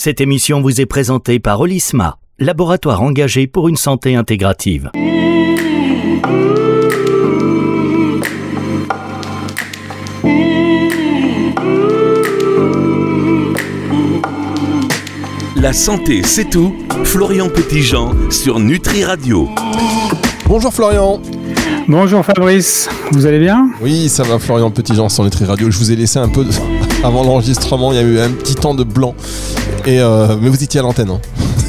Cette émission vous est présentée par Olisma, laboratoire engagé pour une santé intégrative. La santé, c'est tout. Florian Petitjean sur Nutri Radio. Bonjour Florian. Bonjour Fabrice, vous allez bien? Oui, ça va Florian Petitjean sur Nutri Radio. Je vous ai laissé un peu avant l'enregistrement, il y a eu un petit temps de blanc. Et euh, mais vous étiez à l'antenne. Hein.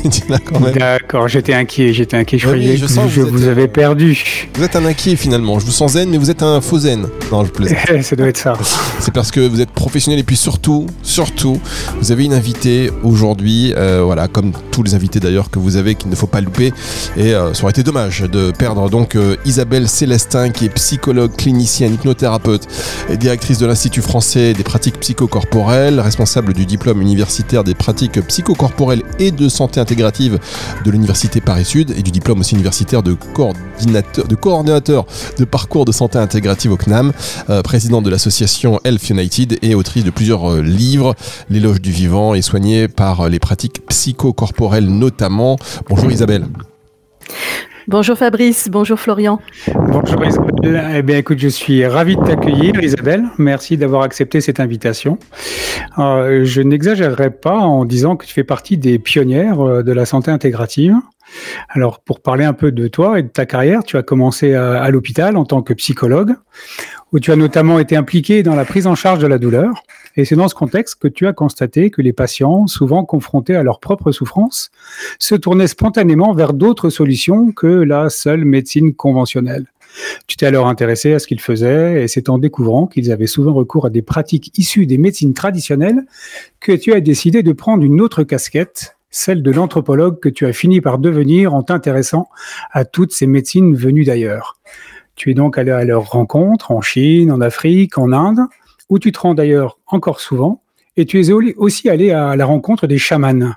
D'accord, j'étais inquiet, j'étais inquiet. Je croyais je que je vous, avais perdu. Vous êtes un inquiet finalement. Je vous sens zen, mais vous êtes un faux zen. Non, je plaisante. ça doit être ça. C'est parce que vous êtes professionnel et puis surtout, surtout, vous avez une invitée aujourd'hui, euh, voilà, comme tous les invités d'ailleurs que vous avez, qu'il ne faut pas louper. Et euh, ça aurait été dommage de perdre donc euh, Isabelle Célestin, qui est psychologue, clinicienne, hypnothérapeute et directrice de l'Institut français des pratiques psychocorporelles, responsable du diplôme universitaire des pratiques psychocorporelles et de santé intégrative de l'Université Paris-Sud et du diplôme aussi universitaire de coordinateur de, parcours de santé intégrative au CNAM, euh, présidente de l'association Health United et autrice de plusieurs euh, livres, L'éloge du vivant et soignée par les pratiques psychocorporelles notamment. Bonjour Isabelle. Bonjour Fabrice, bonjour Florian. Bonjour Isabelle. Eh bien écoute, je suis ravi de t'accueillir Isabelle. Merci d'avoir accepté cette invitation. Euh, je n'exagérerai pas en disant que tu fais partie des pionnières euh, de la santé intégrative. Alors, pour parler un peu de toi et de ta carrière, tu as commencé à, l'hôpital en tant que psychologue, où tu as notamment été impliqué dans la prise en charge de la douleur. Et c'est dans ce contexte que tu as constaté que les patients, souvent confrontés à leur propre souffrance, se tournaient spontanément vers d'autres solutions que la seule médecine conventionnelle. Tu t'es alors intéressé à ce qu'ils faisaient et c'est en découvrant qu'ils avaient souvent recours à des pratiques issues des médecines traditionnelles que tu as décidé de prendre une autre casquette, celle de l'anthropologue que tu as fini par devenir en t'intéressant à toutes ces médecines venues d'ailleurs. Tu es donc allé à leur rencontre en Chine, en Afrique, en Inde, où tu te rends d'ailleurs encore souvent, et tu es aussi allé à la rencontre des chamans.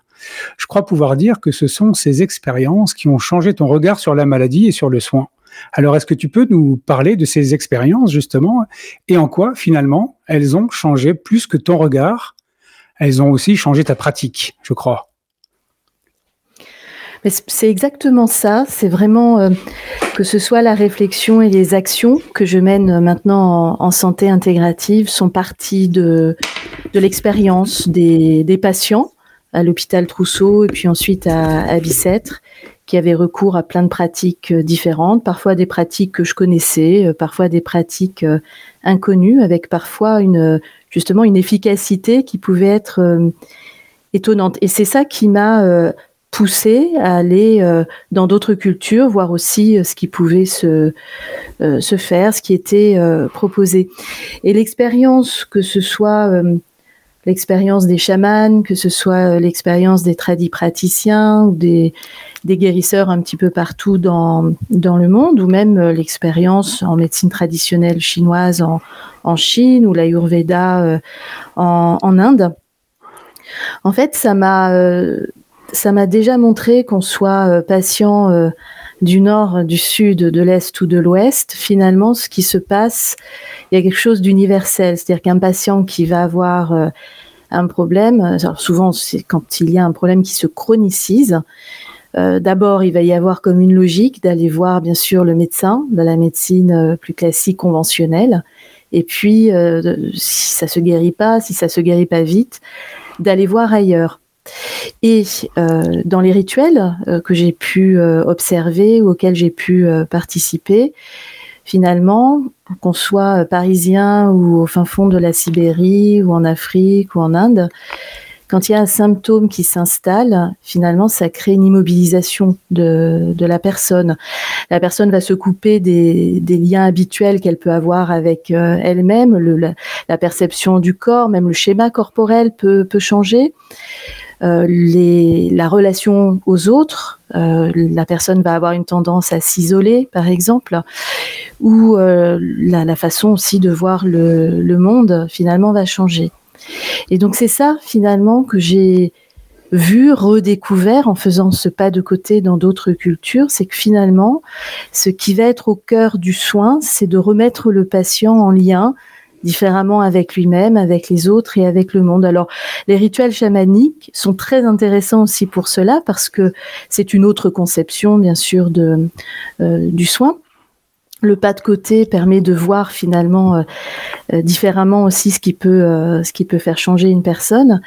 Je crois pouvoir dire que ce sont ces expériences qui ont changé ton regard sur la maladie et sur le soin. Alors, est-ce que tu peux nous parler de ces expériences, justement, et en quoi, finalement, elles ont changé plus que ton regard? Elles ont aussi changé ta pratique, je crois. C'est exactement ça. C'est vraiment euh, que ce soit la réflexion et les actions que je mène maintenant en, santé intégrative sont parties de, l'expérience des, patients à l'hôpital Trousseau et puis ensuite à, à Bicêtre qui avaient recours à plein de pratiques euh, différentes, parfois des pratiques que je connaissais, euh, parfois des pratiques inconnues, avec parfois une justement une efficacité qui pouvait être étonnante. Et c'est ça qui m'a poussé à aller euh, dans d'autres cultures, voir aussi euh, ce qui pouvait se, euh, se faire, ce qui était proposé. Et l'expérience, que ce soit l'expérience des chamans, que ce soit l'expérience des tradis praticiens des, des guérisseurs un petit peu partout dans, dans le monde, ou même l'expérience en médecine traditionnelle chinoise en, en Chine ou l'Ayurveda en, en Inde. En fait, ça m'a ça m'a déjà montré qu'on soit euh, patient euh, du nord, du sud, de l'est ou de l'ouest, finalement, ce qui se passe, il y a quelque chose d'universel. C'est-à-dire qu'un patient qui va avoir euh, un problème, souvent c'est quand il y a un problème qui se chronicise, D'abord, il va y avoir comme une logique d'aller voir bien sûr le médecin de la médecine plus classique conventionnelle, et puis si ça se guérit pas, si ça se guérit pas vite, d'aller voir ailleurs. Et euh, dans les rituels euh, que j'ai pu euh, observer ou auxquels j'ai pu participer, finalement, qu'on soit parisien ou au fin fond de la Sibérie ou en Afrique ou en Inde, quand il y a un symptôme qui s'installe, finalement, ça crée une immobilisation de, la personne. La personne va se couper des, liens habituels qu'elle peut avoir avec elle-même, la, perception du corps, même le schéma corporel peut, peut changer. Euh, la relation aux autres, euh, la personne va avoir une tendance à s'isoler, par exemple, ou euh, la, la, façon aussi de voir le, le, monde finalement va changer. Et donc c'est ça finalement que j'ai vu, redécouvert en faisant ce pas de côté dans d'autres cultures, c'est que finalement, ce qui va être au cœur du soin, c'est de remettre le patient en lien différemment avec lui-même, avec les autres et avec le monde. Alors, les rituels chamaniques sont très intéressants aussi pour cela parce que c'est une autre conception, bien sûr, de, euh, du soin. Le pas de côté permet de voir finalement euh, euh, différemment aussi ce qui peut ce qui peut faire changer une personne.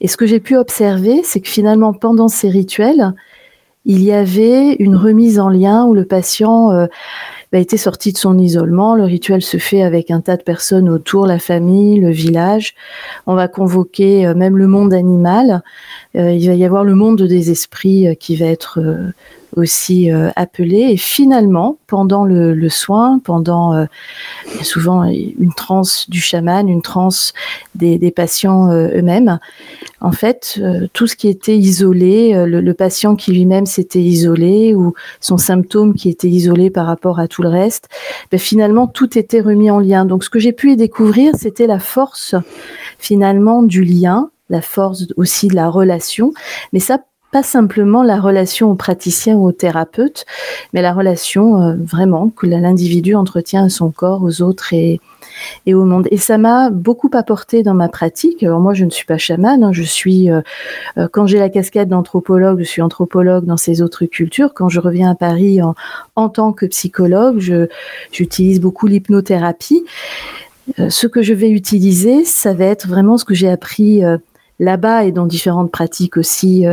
Et ce que j'ai pu observer, c'est que finalement pendant ces rituels, il y avait une remise en lien où le patient a été sorti de son isolement. Le rituel se fait avec un tas de personnes autour, la famille, le village. On va convoquer euh, même le monde animal. Euh, il va y avoir le monde des esprits euh, qui va être aussi euh, appelé. Et finalement, pendant le, soin, pendant euh, souvent une transe du chaman, une transe des, patients euh, eux-mêmes, en fait, tout ce qui était isolé, le, le patient qui lui-même s'était isolé ou son symptôme qui était isolé par rapport à tout le reste, ben finalement, tout était remis en lien. Donc, ce que j'ai pu y découvrir, c'était la force finalement du lien, la force aussi de la relation, mais ça pas simplement la relation au praticien ou au thérapeute, mais la relation euh, vraiment que l'individu entretient à son corps, aux autres et, et au monde. Et ça m'a beaucoup apporté dans ma pratique. Alors moi, je ne suis pas chamane, hein, je suis, euh, euh, quand j'ai la casquette d'anthropologue, je suis anthropologue dans ces autres cultures. Quand je reviens à Paris en, en tant que psychologue, j'utilise beaucoup l'hypnothérapie. ce que je vais utiliser, ça va être vraiment ce que j'ai appris là-bas et dans différentes pratiques aussi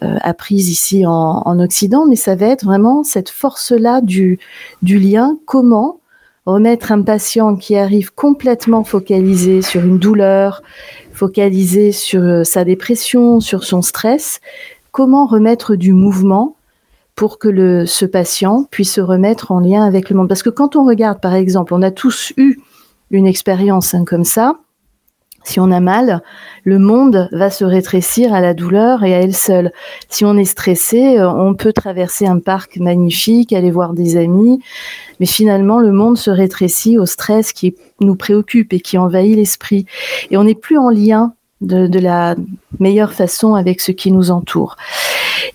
apprise ici en, en, Occident, mais ça va être vraiment cette force-là du, du lien. Comment remettre un patient qui arrive complètement focalisé sur une douleur, focalisé sur euh, sa dépression, sur son stress, comment remettre du mouvement pour que le, ce patient puisse se remettre en lien avec le monde? Parce que quand on regarde, par exemple, on a tous eu une expérience hein, comme ça, si on a mal, le monde va se rétrécir à la douleur et à elle seule. Si on est stressé, euh, on peut traverser un parc magnifique, aller voir des amis, mais finalement le monde se rétrécit au stress qui nous préoccupe et qui envahit l'esprit. Et on n'est plus en lien de, de, la meilleure façon avec ce qui nous entoure.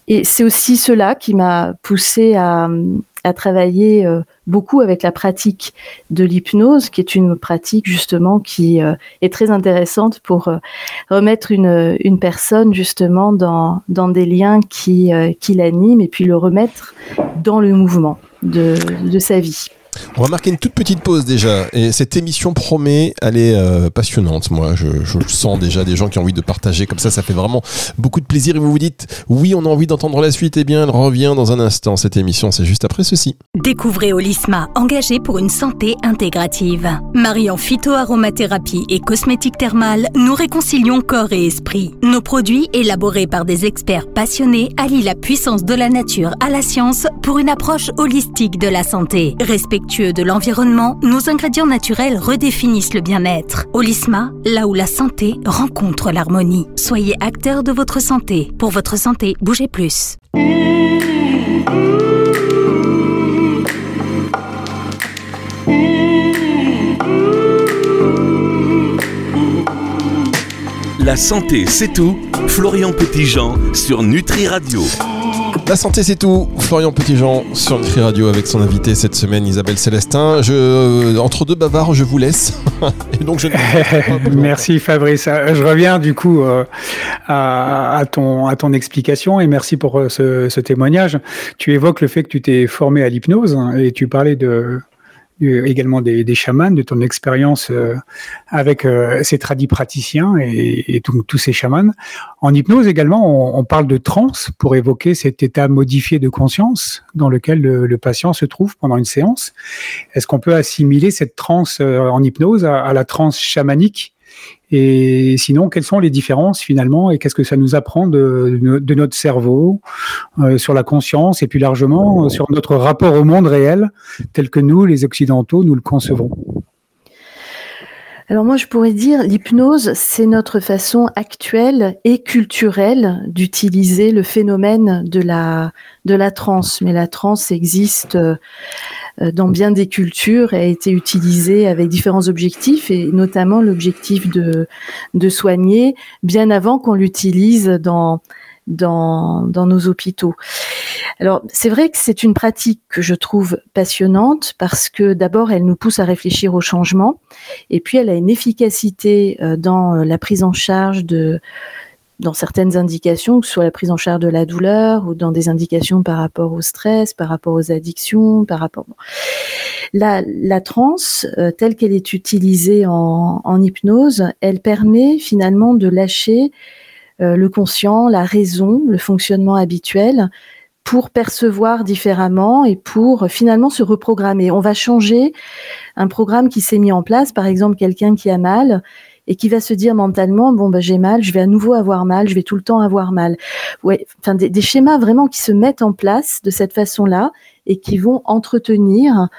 Et c'est aussi cela qui m'a poussé à, à travailler euh, beaucoup avec la pratique de l'hypnose, qui est une pratique justement qui euh, est très intéressante pour euh, remettre une, personne justement dans, des liens qui, qui l'animent et puis le remettre dans le mouvement de sa vie. On va marquer une toute petite pause déjà. Et cette émission promet, elle est euh, passionnante. Moi, je, je, sens déjà des gens qui ont envie de partager comme ça. Ça fait vraiment beaucoup de plaisir. Et vous vous dites, oui, on a envie d'entendre la suite. Eh bien, elle revient dans un instant. Cette émission, c'est juste après ceci. Découvrez Olisma, engagé pour une santé intégrative. Mariant phytoaromathérapie et cosmétique thermale, nous réconcilions corps et esprit. Nos produits, élaborés par des experts passionnés, allient la puissance de la nature à la science pour une approche holistique de la santé. Respectez de l'environnement, nos ingrédients naturels redéfinissent le bien-être. Olisma, là où la santé rencontre l'harmonie. Soyez acteur de votre santé. Pour votre santé, bougez plus. La santé, c'est tout. Florian Petitjean sur Nutri Radio. La santé, c'est tout. Florian Petitjean sur Nutri Radio avec son invité cette semaine, Isabelle Célestin. Je, euh, entre deux bavards, je vous laisse. Et donc je merci Fabrice. Euh, je reviens du coup euh, à, à, ton, à ton explication et merci pour ce, ce témoignage. Tu évoques le fait que tu t'es formé à l'hypnose et tu parlais de également des, des chamans, de ton expérience euh, avec euh, ces tradis praticiens et, et tous ces chamans. En hypnose également, on, on, parle de transe pour évoquer cet état modifié de conscience dans lequel le, le patient se trouve pendant une séance. Est-ce qu'on peut assimiler cette transe euh, en hypnose à, à la transe chamanique et sinon, quelles sont les différences finalement et qu'est-ce que ça nous apprend de, notre cerveau, euh, sur la conscience et plus largement euh, sur notre rapport au monde réel tel que nous, les Occidentaux, nous le concevons? Alors moi, je pourrais dire, l'hypnose, c'est notre façon actuelle et culturelle d'utiliser le phénomène de la, de la transe. Mais la transe existe euh, dans bien des cultures et a été utilisée avec différents objectifs, et notamment l'objectif de, de soigner, bien avant qu'on l'utilise dans, dans, dans nos hôpitaux. Alors, c'est vrai que c'est une pratique que je trouve passionnante parce que d'abord, elle nous pousse à réfléchir au changement et puis elle a une efficacité euh, dans la prise en charge de dans certaines indications, que ce soit la prise en charge de la douleur ou dans des indications par rapport au stress, par rapport aux addictions, par rapport. La, la transe, euh, telle qu'elle est utilisée en, hypnose, elle permet finalement de lâcher euh, le conscient, la raison, le fonctionnement habituel pour percevoir différemment et pour finalement se reprogrammer. On va changer un programme qui s'est mis en place, par exemple quelqu'un qui a mal et qui va se dire mentalement bon bah j'ai mal, je vais à nouveau avoir mal, je vais tout le temps avoir mal. Des, schémas vraiment qui se mettent en place de cette façon-là et qui vont entretenir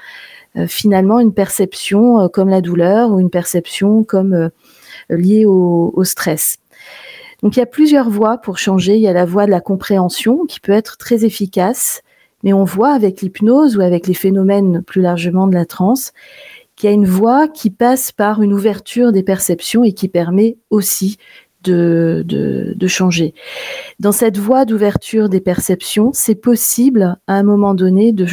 euh, finalement une perception euh, comme la douleur ou une perception comme euh, liée au, au, stress. Donc il y a plusieurs voies pour changer. Il y a la voie de la compréhension qui peut être très efficace, mais on voit avec l'hypnose ou avec les phénomènes plus largement de la transe qu'il y a une voie qui passe par une ouverture des perceptions et qui permet aussi de, de, de changer. Dans cette voie d'ouverture des perceptions, c'est possible à un moment donné de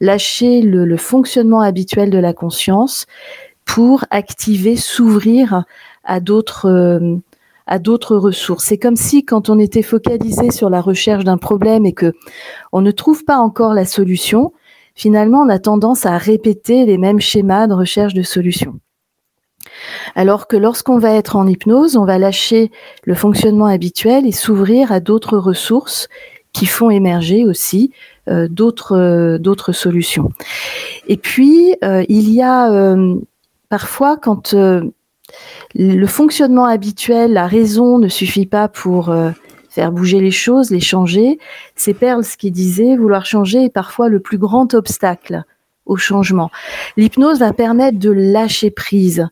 lâcher le, le fonctionnement habituel de la conscience pour activer, s'ouvrir à d'autres euh, à d'autres ressources. C'est comme si quand on était focalisé sur la recherche d'un problème et que on ne trouve pas encore la solution, finalement, on a tendance à répéter les mêmes schémas de recherche de solutions. Alors que lorsqu'on va être en hypnose, on va lâcher le fonctionnement habituel et s'ouvrir à d'autres ressources qui font émerger aussi euh, d'autres euh, d'autres solutions. Et puis euh, il y a parfois quand le fonctionnement habituel, la raison ne suffit pas pour faire bouger les choses, les changer. C'est Perls qui disait vouloir changer est parfois le plus grand obstacle au changement. L'hypnose va permettre de lâcher prise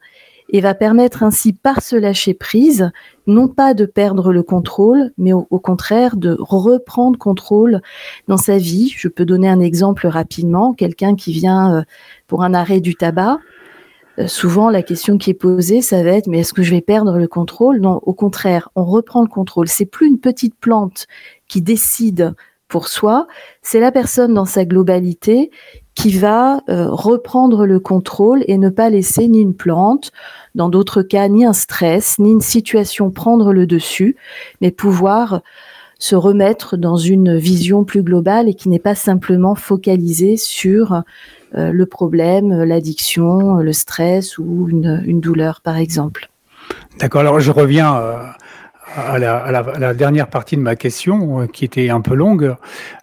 et va permettre ainsi par ce lâcher prise non pas de perdre le contrôle, mais au, contraire de reprendre contrôle dans sa vie. Je peux donner un exemple rapidement. Quelqu'un qui vient euh, pour un arrêt du tabac, souvent la question qui est posée, ça va être mais est-ce que je vais perdre le contrôle? Non, au contraire, on reprend le contrôle. C'est plus une petite plante qui décide pour soi, c'est la personne dans sa globalité qui va euh, reprendre le contrôle et ne pas laisser ni une plante, dans d'autres cas ni un stress, ni une situation prendre le dessus, mais pouvoir se remettre dans une vision plus globale et qui n'est pas simplement focalisée sur euh, le problème, l'addiction, le stress ou une, douleur, par exemple. D'accord, alors je reviens euh, à, la, dernière partie de ma question, euh, qui était un peu longue,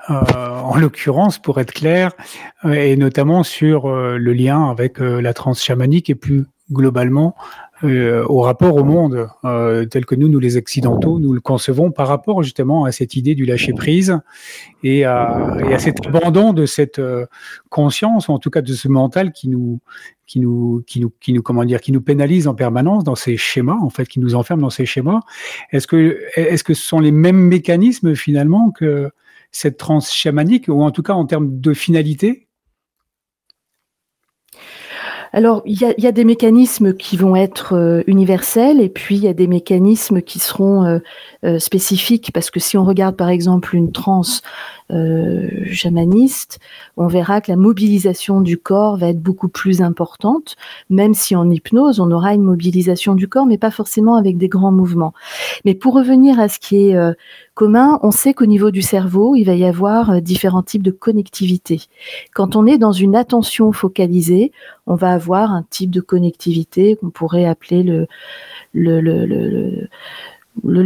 en l'occurrence, pour être clair, et notamment sur le lien avec la transe chamanique et plus globalement euh, au rapport au monde euh, tel que nous, nous les occidentaux, nous le concevons par rapport justement à cette idée du lâcher prise et à, et à cet abandon de cette euh, conscience, ou en tout cas de ce mental qui nous, qui nous, qui nous, qui nous, comment dire, qui nous pénalise en permanence dans ces schémas, en fait, qui nous enferme dans ces schémas. Est-ce que, est-ce que ce sont les mêmes mécanismes finalement que cette transe chamanique, ou en tout cas en termes de finalité? Alors, il y a, des mécanismes qui vont être euh, universels et puis il y a des mécanismes qui seront euh, euh, spécifiques parce que si on regarde par exemple une transe euh, jamaniste, on verra que la mobilisation du corps va être beaucoup plus importante, même si en hypnose, on aura une mobilisation du corps, mais pas forcément avec des grands mouvements. Mais pour revenir à ce qui est euh, commun, on sait qu'au niveau du cerveau, il va y avoir euh, différents types de connectivité. Quand on est dans une attention focalisée, on va avoir un type de connectivité qu'on pourrait appeler le,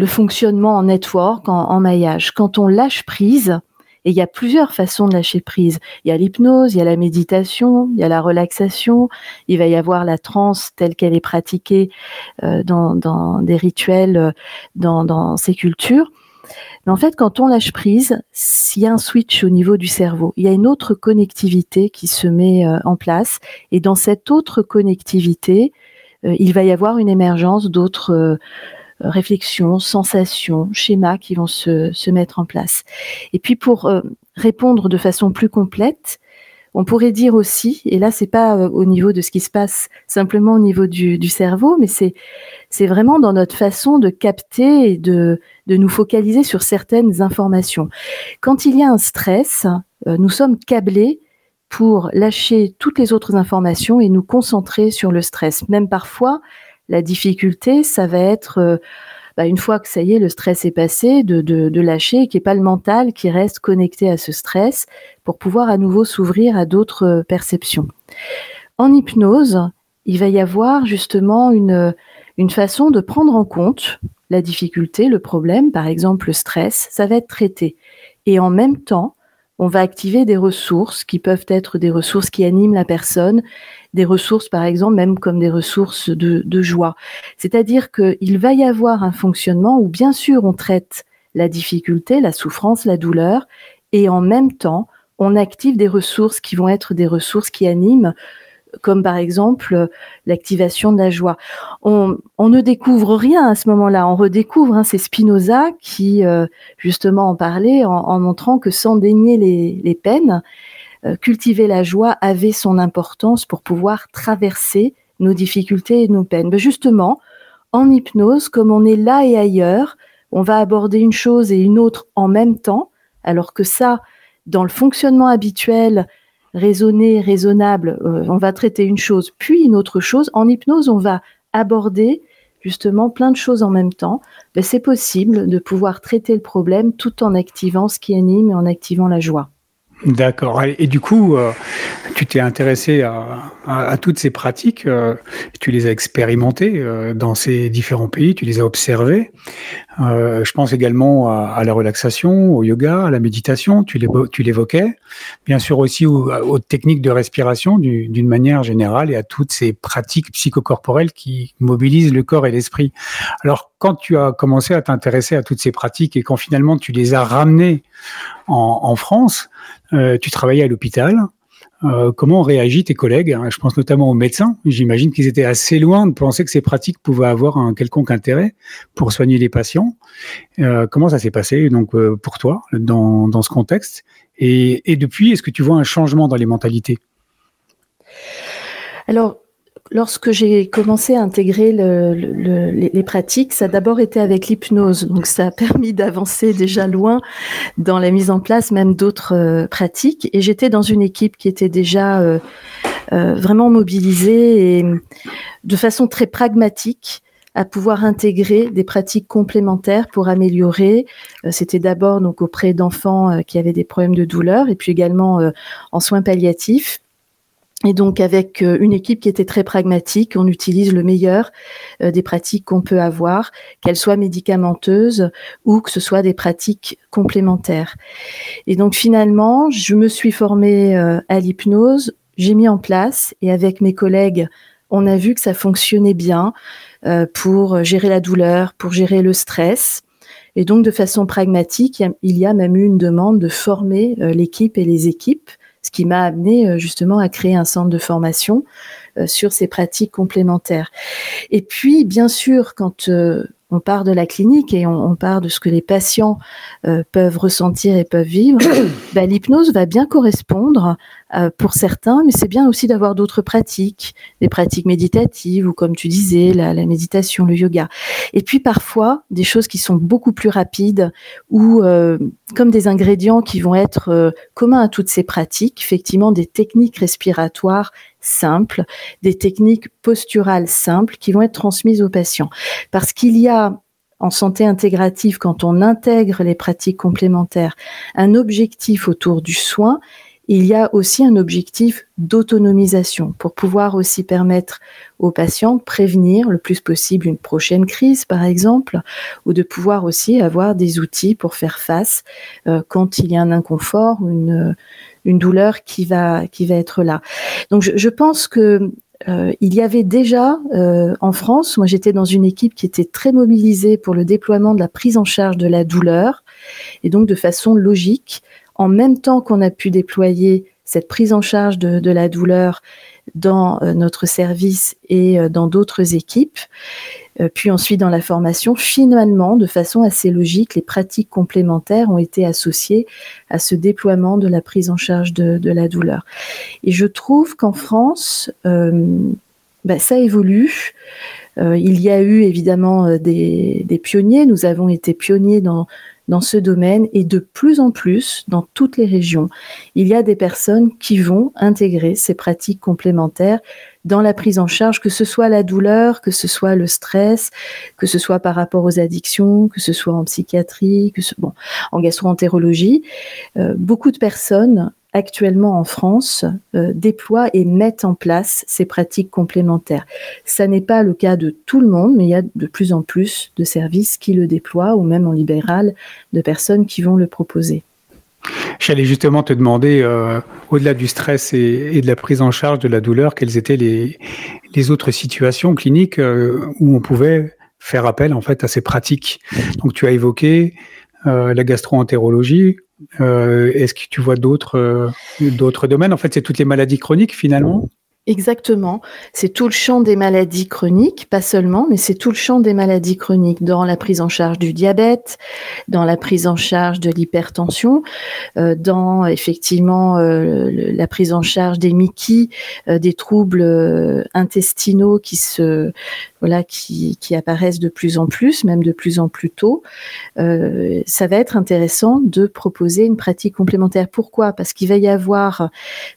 fonctionnement en network, en, maillage. Quand on lâche prise, et il y a plusieurs façons de lâcher prise. Il y a l'hypnose, il y a la méditation, il y a la relaxation, il va y avoir la transe telle qu'elle est pratiquée euh, dans, des rituels, euh, dans, dans ces cultures. Mais en fait, quand on lâche prise, s'il y a un switch au niveau du cerveau, il y a une autre connectivité qui se met euh, en place. Et dans cette autre connectivité, il va y avoir une émergence d'autres réflexions, sensations, schémas qui vont se, se, mettre en place. Et puis pour euh, répondre de façon plus complète, on pourrait dire aussi, et là c'est pas euh, au niveau de ce qui se passe simplement au niveau du, cerveau, mais c'est c'est vraiment dans notre façon de capter et de, de nous focaliser sur certaines informations. Quand il y a un stress, euh, nous sommes câblés pour lâcher toutes les autres informations et nous concentrer sur le stress. Même parfois, la difficulté, ça va être euh, bah, une fois que ça y est, le stress est passé, de, lâcher, qui n'est pas le mental qui reste connecté à ce stress pour pouvoir à nouveau s'ouvrir à d'autres euh, perceptions. En hypnose, il va y avoir justement une façon de prendre en compte la difficulté, le problème, par exemple le stress, ça va être traité. Et en même temps, on va activer des ressources qui peuvent être des ressources qui animent la personne, des ressources par exemple même comme des ressources de, joie. C'est-à-dire qu'il va y avoir un fonctionnement où bien sûr on traite la difficulté, la souffrance, la douleur, et en même temps on active des ressources qui vont être des ressources qui animent comme par exemple l'activation de la joie. On, ne découvre rien à ce moment-là, on redécouvre. Hein, c'est Spinoza qui euh, justement en parlait en, montrant que sans dénier les, peines, euh, cultiver la joie avait son importance pour pouvoir traverser nos difficultés et nos peines. Mais justement, en hypnose, comme on est là et ailleurs, on va aborder une chose et une autre en même temps, alors que ça, dans le fonctionnement habituel, raisonné, raisonnable, euh, on va traiter une chose, puis une autre chose. En hypnose, on va aborder justement plein de choses en même temps. Ben, c'est possible de pouvoir traiter le problème tout en activant ce qui anime et en activant la joie. D'accord. Et du coup, euh, tu t'es intéressé à, toutes ces pratiques, euh, tu les as expérimentées euh, dans ces différents pays, tu les as observées. je pense également à, la relaxation, au yoga, à la méditation, tu l'évoquais. Bien sûr aussi aux, techniques de respiration d'une manière générale et à toutes ces pratiques psychocorporelles qui mobilisent le corps et l'esprit. Alors, quand tu as commencé à t'intéresser à toutes ces pratiques et quand finalement tu les as ramenées en, France, tu travaillais à l'hôpital. Euh, comment ont réagi tes collègues hein Je pense notamment aux médecins. J'imagine qu'ils étaient assez loin de penser que ces pratiques pouvaient avoir un quelconque intérêt pour soigner les patients. Euh, comment ça s'est passé donc pour toi dans, dans ce contexte? Et, et depuis, est-ce que tu vois un changement dans les mentalités? Alors, lorsque j'ai commencé à intégrer les, pratiques, ça a d'abord été avec l'hypnose. Donc ça a permis d'avancer déjà loin dans la mise en place même d'autres euh, pratiques. Et j'étais dans une équipe qui était déjà euh, euh, vraiment mobilisée et de façon très pragmatique à pouvoir intégrer des pratiques complémentaires pour améliorer. C'était d'abord donc auprès d'enfants qui avaient des problèmes de douleur et puis également en soins palliatifs et donc avec euh, une équipe qui était très pragmatique, on utilise le meilleur euh, des pratiques qu'on peut avoir, qu'elles soient médicamenteuses ou que ce soit des pratiques complémentaires. Et donc finalement, je me suis formée euh, à l'hypnose, j'ai mis en place et avec mes collègues, on a vu que ça fonctionnait bien pour gérer la douleur, pour gérer le stress. Et donc de façon pragmatique, il y a même eu une demande de former l'équipe et les équipes ce qui m'a amené euh, justement à créer un centre de formation euh, sur ces pratiques complémentaires. Et puis, bien sûr, quand euh, on part de la clinique et on, part de ce que les patients peuvent ressentir et peuvent vivre, bah, l'hypnose va bien correspondre euh, pour certains, mais c'est bien aussi d'avoir d'autres pratiques, des pratiques méditatives ou comme tu disais, la, méditation, le yoga. Et puis parfois, des choses qui sont beaucoup plus rapides ou euh, comme des ingrédients qui vont être euh, communs à toutes ces pratiques, effectivement des techniques respiratoires simples, des techniques posturales simples qui vont être transmises aux patients. Parce qu'il y a en santé intégrative, quand on intègre les pratiques complémentaires, un objectif autour du soin il y a aussi un objectif d'autonomisation pour pouvoir aussi permettre aux patients de prévenir le plus possible une prochaine crise, par exemple, ou de pouvoir aussi avoir des outils pour faire face euh, quand il y a un inconfort ou une, douleur qui va, qui va être là. Donc je, pense que euh, il y avait déjà euh, en France, moi j'étais dans une équipe qui était très mobilisée pour le déploiement de la prise en charge de la douleur, et donc de façon logique, en même temps qu'on a pu déployer cette prise en charge de, la douleur dans euh, notre service et euh, dans d'autres équipes, Euh, puis ensuite, dans la formation, finalement, de façon assez logique, les pratiques complémentaires ont été associées à ce déploiement de la prise en charge de, la douleur. Et je trouve qu'en France, bah, ça évolue. Il y a eu évidemment des, pionniers. Nous avons été pionniers dans, dans ce domaine et de plus en plus dans toutes les régions, il y a des personnes qui vont intégrer ces pratiques complémentaires dans la prise en charge, que ce soit la douleur, que ce soit le stress, que ce soit par rapport aux addictions, que ce soit en psychiatrie, en gastroentérologie. Euh, beaucoup de personnes actuellement en France euh, déploient et mettent en place ces pratiques complémentaires. Ça n'est pas le cas de tout le monde, mais il y a de plus en plus de services qui le déploient, ou même en libéral, de personnes qui vont le proposer. J'allais justement te demander, euh, au-delà du stress et, de la prise en charge de la douleur, quelles étaient les, autres situations cliniques euh, où on pouvait faire appel en fait à ces pratiques. Donc tu as évoqué la gastroentérologie, euh, est-ce que tu vois d'autres euh, d'autres domaines? En fait, c'est toutes les maladies chroniques finalement Exactement. C'est tout le champ des maladies chroniques, pas seulement, mais c'est tout le champ des maladies chroniques dans la prise en charge du diabète, dans la prise en charge de l'hypertension, euh, dans effectivement euh, la prise en charge des MICI, euh, des troubles intestinaux qui se voilà qui, qui, apparaissent de plus en plus, même de plus en plus tôt. ça va être intéressant de proposer une pratique complémentaire. Pourquoi? Parce qu'il va y avoir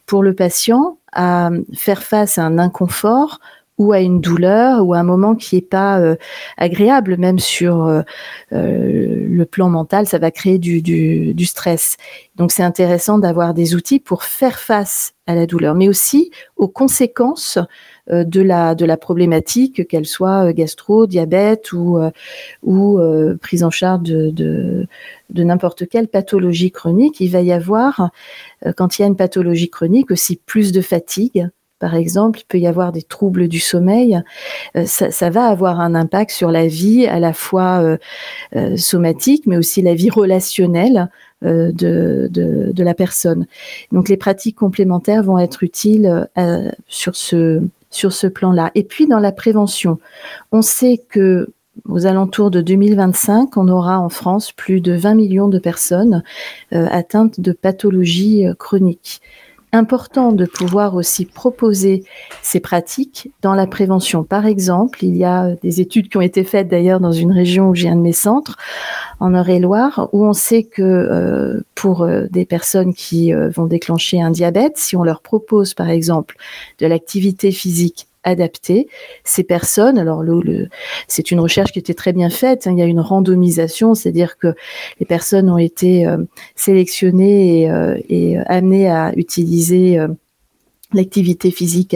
pour le patient à faire face à un inconfort ou à une douleur ou à un moment qui n'est pas euh, agréable, même sur euh, euh, le plan mental, ça va créer du, stress. Donc c'est intéressant d'avoir des outils pour faire face à la douleur, mais aussi aux conséquences de la de la problématique, qu'elle soit gastro, diabète ou prise en charge de, de n'importe quelle pathologie chronique. Il va y avoir, quand il y a une pathologie chronique, aussi plus de fatigue, par exemple, il peut y avoir des troubles du sommeil. Euh, ça, va avoir un impact sur la vie à la fois euh, euh, somatique, mais aussi la vie relationnelle de, de, la personne. Donc les pratiques complémentaires vont être utiles sur ce, sur ce plan-là. Et puis dans la prévention, on sait que aux alentours de 2025, on aura en France plus de 20 millions de personnes atteintes de pathologies chroniques important de pouvoir aussi proposer ces pratiques dans la prévention. Par exemple, il y a des études qui ont été faites d'ailleurs dans une région où j'ai un de mes centres, en Eure-et-Loire, où on sait que euh, pour euh, des personnes qui euh, vont déclencher un diabète, si on leur propose par exemple de l'activité physique adapter ces personnes. Alors, c'est une recherche qui était très bien faite. Hein. Il y a une randomisation, c'est-à-dire que les personnes ont été euh, sélectionnées et, euh, et, amenées à utiliser euh, l'activité physique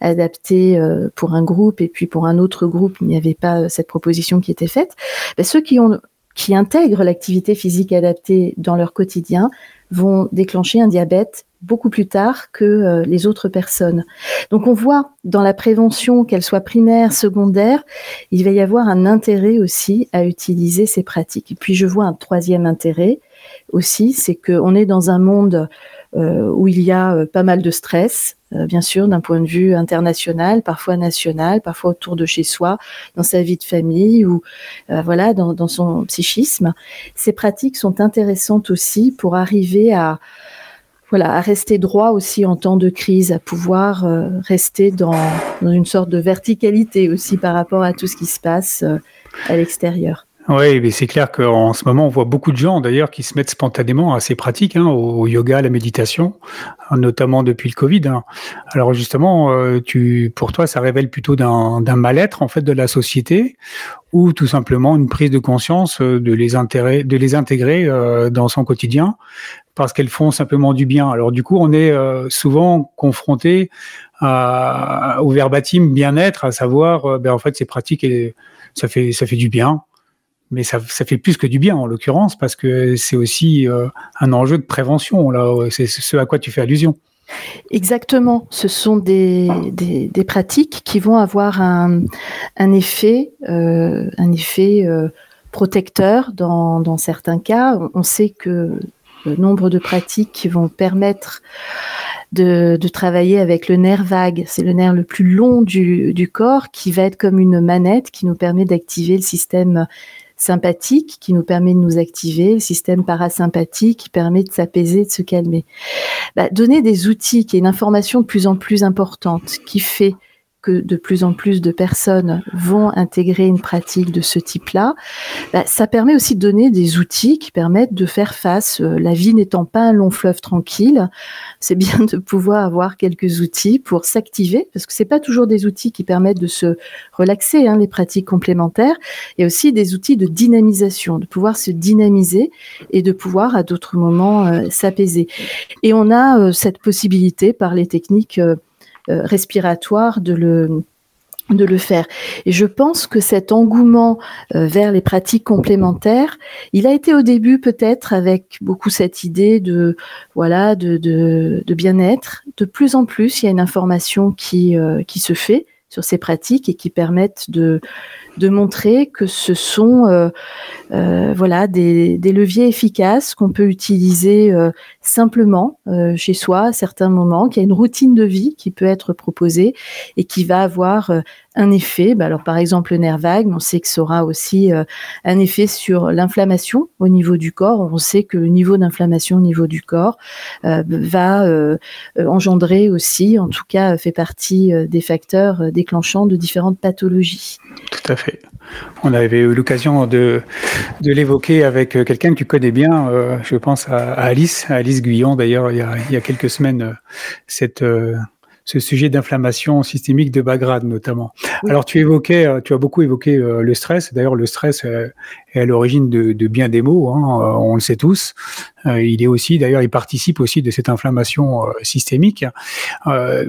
adaptée pour un groupe et puis pour un autre groupe, il n'y avait pas cette proposition qui était faite. Ben, ceux qui intègrent l'activité physique adaptée dans leur quotidien vont déclencher un diabète beaucoup plus tard que euh, les autres personnes. Donc on voit dans la prévention, qu'elle soit primaire, secondaire, il va y avoir un intérêt aussi à utiliser ces pratiques. Et puis je vois un troisième intérêt aussi, c'est qu'on est dans un monde euh, où il y a euh, pas mal de stress, bien sûr, d'un point de vue international, parfois national, parfois autour de chez soi, dans sa vie de famille ou voilà, dans, dans, son psychisme. Ces pratiques sont intéressantes aussi pour arriver à, voilà, à rester droit aussi en temps de crise, à pouvoir euh, rester dans, une sorte de verticalité aussi par rapport à tout ce qui se passe euh, à l'extérieur. Oui, mais c'est clair qu'en ce moment, on voit beaucoup de gens d'ailleurs qui se mettent spontanément à ces pratiques, hein, au, yoga, à la méditation, notamment depuis le Covid. Hein. Alors justement, euh, pour toi, ça révèle plutôt d'un mal-être en fait de la société, ou tout simplement une prise de conscience de les, de les intégrer dans son quotidien parce qu'elles font simplement du bien. Alors du coup, on est euh, souvent confronté au verbatim bien-être, à savoir, euh, ben, en fait, ces pratiques, ça fait, ça fait du bien, mais ça, fait plus que du bien en l'occurrence, parce que c'est aussi euh, un enjeu de prévention. Là, c'est ce à quoi tu fais allusion. Exactement, ce sont des, des, pratiques qui vont avoir un, un effet, un effet protecteur dans, dans certains cas. On sait que nombre de pratiques qui vont permettre de, travailler avec le nerf vague. C'est le nerf le plus long du, du corps qui va être comme une manette qui nous permet d'activer le système sympathique qui nous permet de nous activer, le système parasympathique qui permet de s'apaiser, de se calmer. Bah, donner des outils qui est une information de plus en plus importante, qui fait que de plus en plus de personnes vont intégrer une pratique de ce type-là, bah, ça permet aussi de donner des outils qui permettent de faire face. Euh, la vie n'étant pas un long fleuve tranquille, c'est bien de pouvoir avoir quelques outils pour s'activer, parce que c'est pas toujours des outils qui permettent de se relaxer, hein, les pratiques complémentaires, et aussi des outils de dynamisation, de pouvoir se dynamiser et de pouvoir à d'autres moments euh, s'apaiser. Et on a euh, cette possibilité par les techniques respiratoire de le de le faire. Et je pense que cet engouement euh, vers les pratiques complémentaires, il a été au début peut-être avec beaucoup cette idée de voilà de, de, bien-être. De plus en plus, il y a une information qui euh, qui se fait sur ces pratiques et qui permettent de de montrer que ce sont euh, euh, voilà des, leviers efficaces qu'on peut utiliser euh, simplement chez soi à certains moments, qu'il y a une routine de vie qui peut être proposée et qui va avoir un effet. Bah, alors par exemple le nerf vague, on sait que ça aura aussi un effet sur l'inflammation au niveau du corps. On sait que le niveau d'inflammation au niveau du corps va engendrer aussi, en tout cas fait partie des facteurs déclenchants de différentes pathologies. Tout à fait. On avait eu l'occasion de, de l'évoquer avec euh, quelqu'un que tu connais bien, euh, je pense à, Alice, Alice Guyon d'ailleurs, il, il, y a quelques semaines, euh, cette, ce sujet d'inflammation systémique de Bagrade notamment. Alors tu évoquais, euh, tu as beaucoup évoqué euh, le stress. D'ailleurs, le stress est à l'origine de, de, bien des maux. Hein, euh, on le sait tous. Il est aussi, d'ailleurs, il participe aussi de cette inflammation systémique.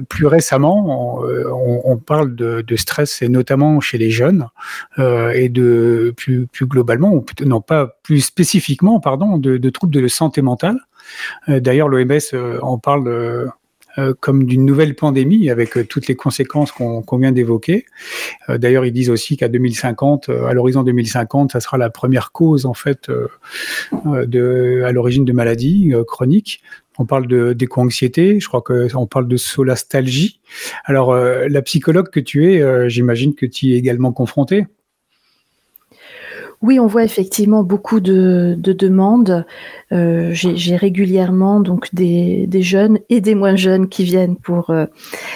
plus récemment, on, on parle de, de, stress, et notamment chez les jeunes, et de plus, plus globalement, non pas plus spécifiquement, pardon, de, de troubles de santé mentale. D'ailleurs, l'OMS en parle euh, comme d'une nouvelle pandémie avec euh, toutes les conséquences qu'on vient d'évoquer. Euh, d'ailleurs, ils disent aussi qu'à 2050, à l'horizon 2050, ça sera la première cause en fait de, à l'origine de maladies chroniques. On parle de d'éco-anxiété, je crois qu'on parle de solastalgie. Alors, la psychologue que tu es, j'imagine que tu y es également confrontée. Oui, on voit effectivement beaucoup de, demandes. Euh, j'ai régulièrement donc des, jeunes et des moins jeunes qui viennent pour euh,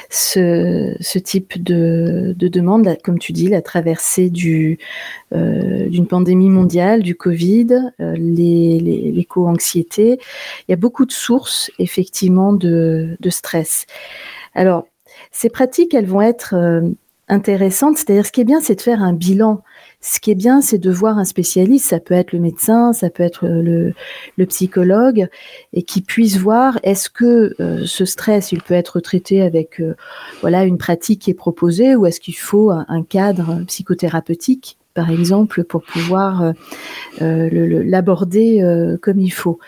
ce, type de, de demande, comme tu dis, la traversée euh, d'une pandémie mondiale, du Covid, l'éco-anxiété. Il y a beaucoup de sources effectivement de stress. Alors, ces pratiques, elles vont être intéressantes. C'est-à-dire, ce qui est bien, c'est de faire un bilan. Ce qui est bien, c'est de voir un spécialiste, ça peut être le médecin, ça peut être le, psychologue, et qui puisse voir est-ce que euh, ce stress, il peut être traité avec euh, voilà une pratique qui est proposée, ou est-ce qu'il faut un, cadre psychothérapeutique? Par exemple, pour pouvoir euh, l'aborder comme il faut.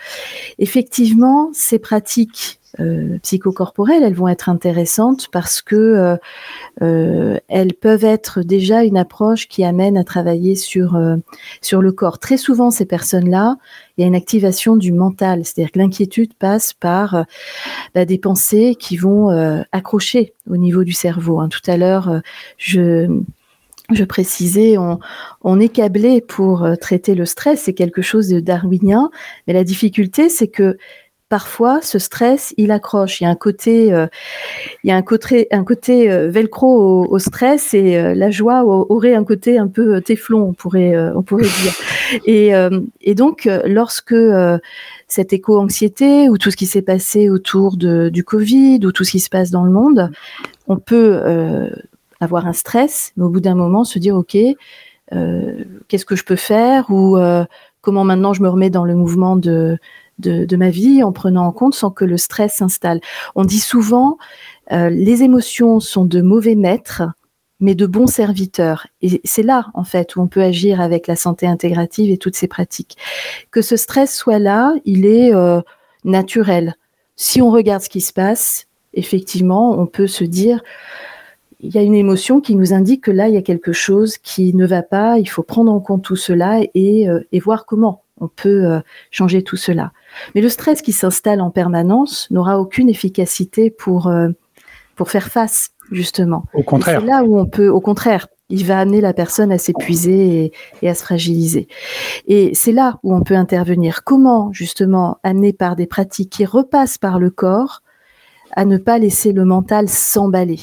Effectivement, ces pratiques euh, psychocorporelles, elles vont être intéressantes parce que euh, euh, elles peuvent être déjà une approche qui amène à travailler sur sur le corps. Très souvent, ces personnes-là, il y a une activation du mental, c'est-à-dire que l'inquiétude passe par bah, des pensées qui vont accrocher au niveau du cerveau. Hein. Tout à l'heure, je je précisais, on, on, est câblé pour traiter le stress, c'est quelque chose de darwinien, mais la difficulté, c'est que parfois ce stress il accroche. Il y a un côté euh, il y a un côté un côté euh, velcro au, stress et euh, la joie aurait un côté un peu téflon on pourrait on pourrait dire. Et, et donc lorsque cette éco-anxiété ou tout ce qui s'est passé autour de, du Covid ou tout ce qui se passe dans le monde on peut avoir un stress mais au bout d'un moment se dire ok qu'est-ce que je peux faire ou comment maintenant je me remets dans le mouvement de de, ma vie en prenant en compte sans que le stress s'installe. On dit souvent, euh, les émotions sont de mauvais maîtres, mais de bons serviteurs. Et c'est là, en fait, où on peut agir avec la santé intégrative et toutes ces pratiques. Que ce stress soit là, il est euh, naturel. Si on regarde ce qui se passe, effectivement, on peut se dire, il y a une émotion qui nous indique que là, il y a quelque chose qui ne va pas, il faut prendre en compte tout cela et, euh, et voir comment on peut euh, changer tout cela. Mais le stress qui s'installe en permanence n'aura aucune efficacité pour, euh, pour faire face, justement. Au contraire. C'est là où on peut, au contraire, il va amener la personne à s'épuiser et, et, à se fragiliser. Et c'est là où on peut intervenir. Comment, justement, amener par des pratiques qui repassent par le corps à ne pas laisser le mental s'emballer?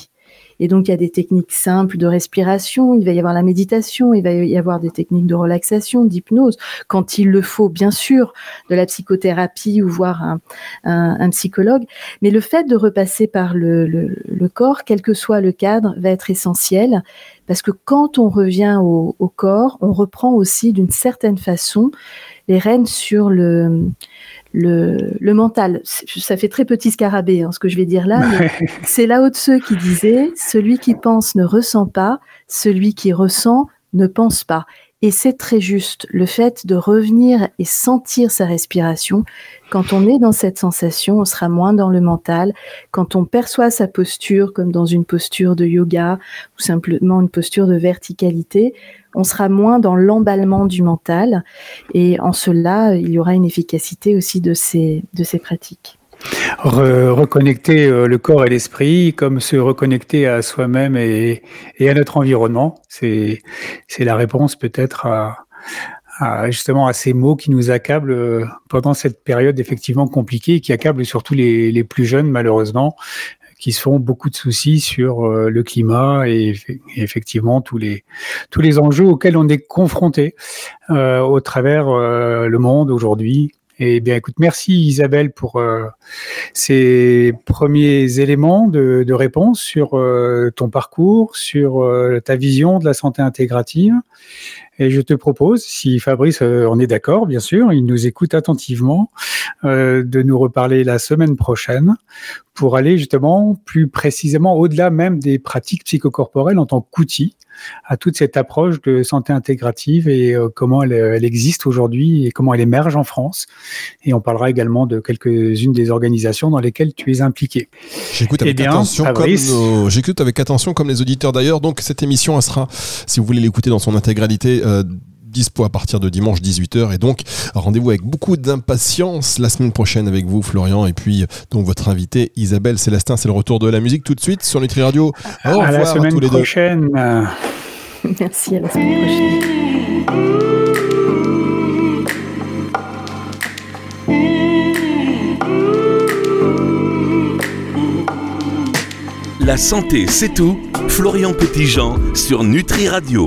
Et donc, il y a des techniques simples de respiration, il va y avoir la méditation, il va y avoir des techniques de relaxation, d'hypnose, quand il le faut, bien sûr, de la psychothérapie ou voir un, psychologue. Mais le fait de repasser par le, corps, quel que soit le cadre, va être essentiel, parce que quand on revient au corps, on reprend aussi d'une certaine façon les rênes sur le le, le, mental. Ça fait très petit scarabée, hein, ce que je vais dire là. c'est là-haut de ceux qui disaient celui qui pense ne ressent pas, celui qui ressent ne pense pas. Et c'est très juste. Le fait de revenir et sentir sa respiration, quand on est dans cette sensation, on sera moins dans le mental. Quand on perçoit sa posture comme dans une posture de yoga ou simplement une posture de verticalité, on sera moins dans l'emballement du mental. Et en cela, il y aura une efficacité aussi de ces, de ces pratiques. Re reconnecter euh, le corps et l'esprit, comme se reconnecter à soi-même et, à notre environnement, c'est la réponse peut-être à, justement à ces mots qui nous accablent euh, pendant cette période effectivement compliquée qui accablent surtout les, les plus jeunes malheureusement, qui se font beaucoup de soucis sur euh, le climat et, effectivement tous les tous les enjeux auxquels on est confronté au travers le monde aujourd'hui eh bien, écoute, merci Isabelle pour euh, ces premiers éléments de, réponse sur euh, ton parcours, sur euh, ta vision de la santé intégrative. Et je te propose, si Fabrice en est d'accord, bien sûr, il nous écoute attentivement, de nous reparler la semaine prochaine pour aller justement plus précisément au-delà même des pratiques psychocorporelles en tant qu'outil à toute cette approche de santé intégrative et euh, comment elle, elle existe aujourd'hui et comment elle émerge en France. Et on parlera également de quelques-unes des organisations dans lesquelles tu es impliqué. J'écoute avec, eh bien, attention Fabrice, comme nos... avec attention comme les auditeurs d'ailleurs. Donc cette émission, elle sera, si vous voulez l'écouter dans son intégralité, euh, dispo à partir de dimanche 18h et donc rendez-vous avec beaucoup d'impatience la semaine prochaine avec vous Florian et puis donc votre invité Isabelle Célestin c'est le retour de la musique tout de suite sur Nutri Radio au revoir à la semaine à tous les prochaine. deux merci à la semaine prochaine La santé, c'est tout. Florian Petitjean sur Nutri Radio.